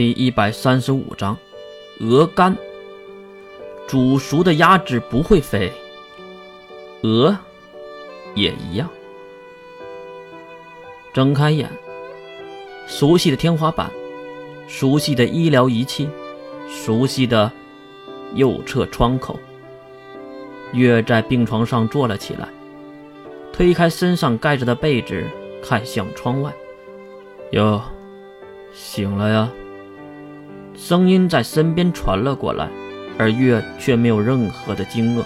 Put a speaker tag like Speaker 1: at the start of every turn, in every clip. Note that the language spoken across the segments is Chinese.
Speaker 1: 第一百三十五章，鹅肝。煮熟的鸭子不会飞，鹅也一样。睁开眼，熟悉的天花板，熟悉的医疗仪器，熟悉的右侧窗口。月在病床上坐了起来，推开身上盖着的被子，看向窗外。哟，醒了呀？声音在身边传了过来，而月却没有任何的惊愕，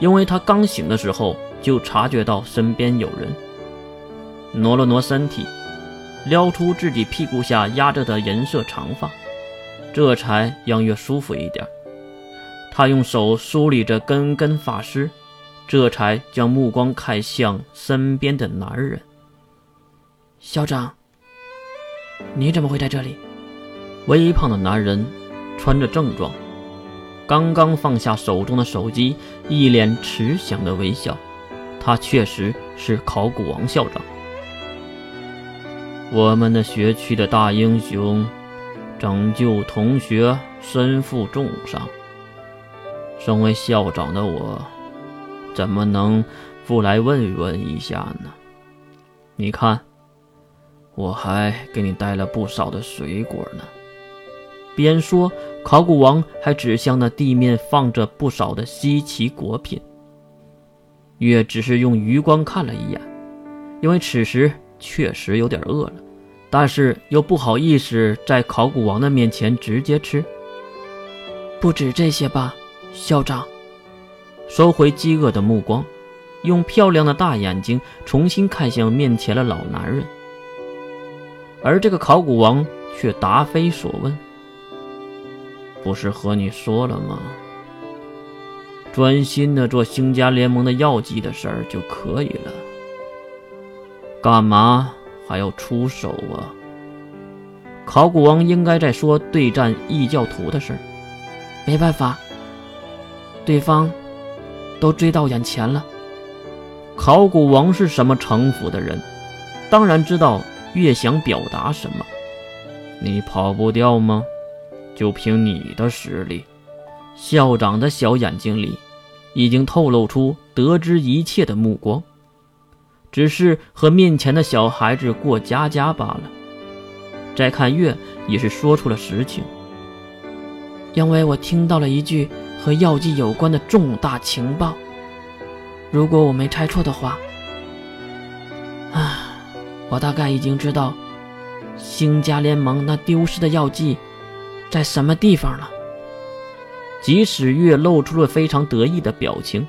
Speaker 1: 因为他刚醒的时候就察觉到身边有人。挪了挪身体，撩出自己屁股下压着的银色长发，这才让月舒服一点。他用手梳理着根根发丝，这才将目光看向身边的男人。
Speaker 2: 校长，你怎么会在这里？
Speaker 1: 微胖的男人穿着正装，刚刚放下手中的手机，一脸慈祥的微笑。他确实是考古王校长，我们的学区的大英雄，拯救同学身负重伤。身为校长的我，怎么能不来问问一下呢？你看，我还给你带了不少的水果呢。边说，考古王还指向那地面放着不少的稀奇果品。月只是用余光看了一眼，因为此时确实有点饿了，但是又不好意思在考古王的面前直接吃。
Speaker 2: 不止这些吧，校长。
Speaker 1: 收回饥饿的目光，用漂亮的大眼睛重新看向面前的老男人，而这个考古王却答非所问。不是和你说了吗？专心的做星家联盟的药剂的事儿就可以了，干嘛还要出手啊？考古王应该在说对战异教徒的事儿，
Speaker 2: 没办法，对方都追到眼前了。
Speaker 1: 考古王是什么城府的人？当然知道越想表达什么，你跑不掉吗？就凭你的实力，校长的小眼睛里已经透露出得知一切的目光，只是和面前的小孩子过家家罢了。再看月，也是说出了实情，
Speaker 2: 因为我听到了一句和药剂有关的重大情报。如果我没猜错的话，啊，我大概已经知道星家联盟那丢失的药剂。在什么地方呢？
Speaker 1: 即使月露出了非常得意的表情，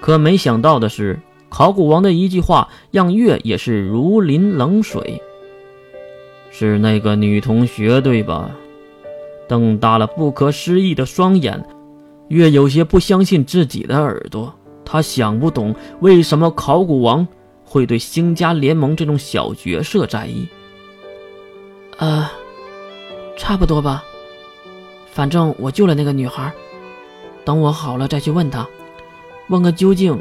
Speaker 1: 可没想到的是，考古王的一句话让月也是如临冷水。是那个女同学对吧？瞪大了不可思议的双眼，月有些不相信自己的耳朵。他想不懂为什么考古王会对星家联盟这种小角色在意。
Speaker 2: 呃，差不多吧。反正我救了那个女孩，等我好了再去问她，问个究竟，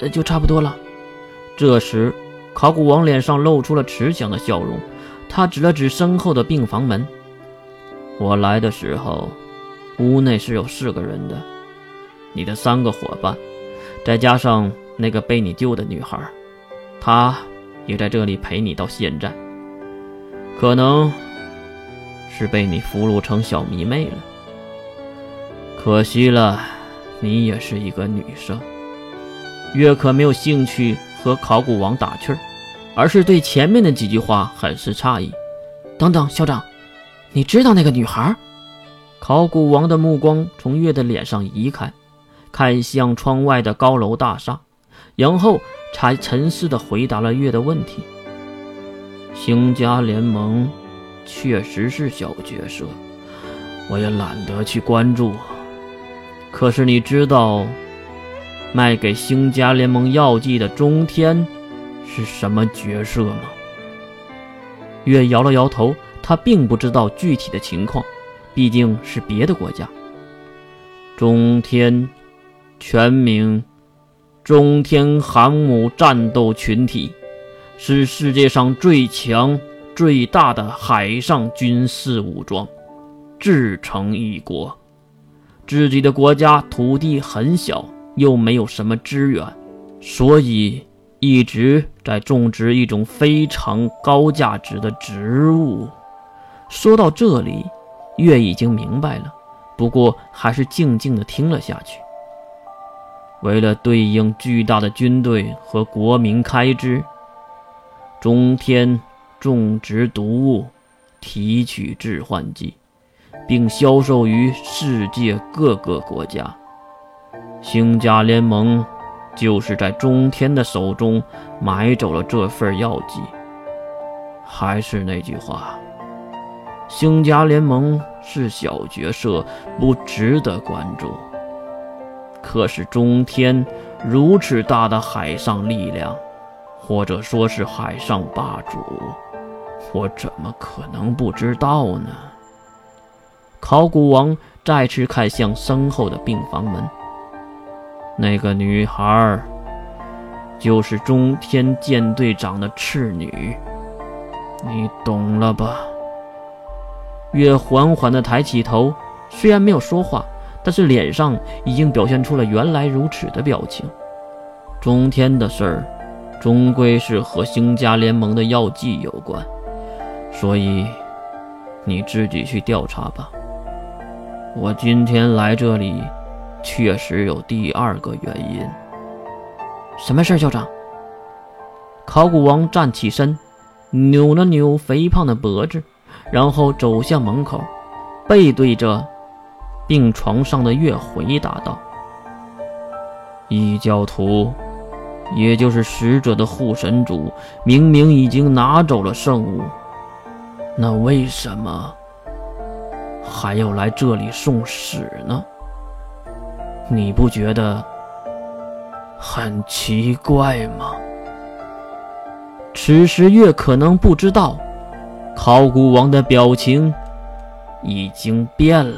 Speaker 2: 呃，就差不多了。
Speaker 1: 这时，考古王脸上露出了慈祥的笑容，他指了指身后的病房门：“我来的时候，屋内是有四个人的，你的三个伙伴，再加上那个被你救的女孩，她也在这里陪你到现在。可能是被你俘虏成小迷妹了。”可惜了，你也是一个女生。月可没有兴趣和考古王打趣儿，而是对前面的几句话很是诧异。
Speaker 2: 等等，校长，你知道那个女孩？
Speaker 1: 考古王的目光从月的脸上移开，看向窗外的高楼大厦，然后才沉思地回答了月的问题。星家联盟确实是小角色，我也懒得去关注。可是你知道，卖给星家联盟药剂的中天是什么角色吗？月摇了摇头，他并不知道具体的情况，毕竟是别的国家。中天，全名中天航母战斗群体，是世界上最强、最大的海上军事武装。自成一国。自己的国家土地很小，又没有什么资源，所以一直在种植一种非常高价值的植物。说到这里，月已经明白了，不过还是静静的听了下去。为了对应巨大的军队和国民开支，中天种植毒物，提取致幻剂，并销售于世界各个国家。星家联盟就是在中天的手中买走了这份药剂。还是那句话。星家联盟是小角色，不值得关注。可是中天如此大的海上力量，或者说是海上霸主，我怎么可能不知道呢？考古王再次看向身后的病房门，那个女孩就是中天舰队长的次女，你懂了吧？月缓缓地抬起头，虽然没有说话，但是脸上已经表现出了原来如此的表情。中天的事儿，终归是和星家联盟的药剂有关，所以你自己去调查吧。我今天来这里，确实有第二个原因。
Speaker 2: 什么事儿，校长？
Speaker 1: 考古王站起身，扭了扭肥胖的脖子。然后走向门口，背对着病床上的月，回答道：“异教徒，也就是使者的护神主，明明已经拿走了圣物，那为什么还要来这里送死呢？你不觉得很奇怪吗？”此时月可能不知道。考古王的表情已经变了。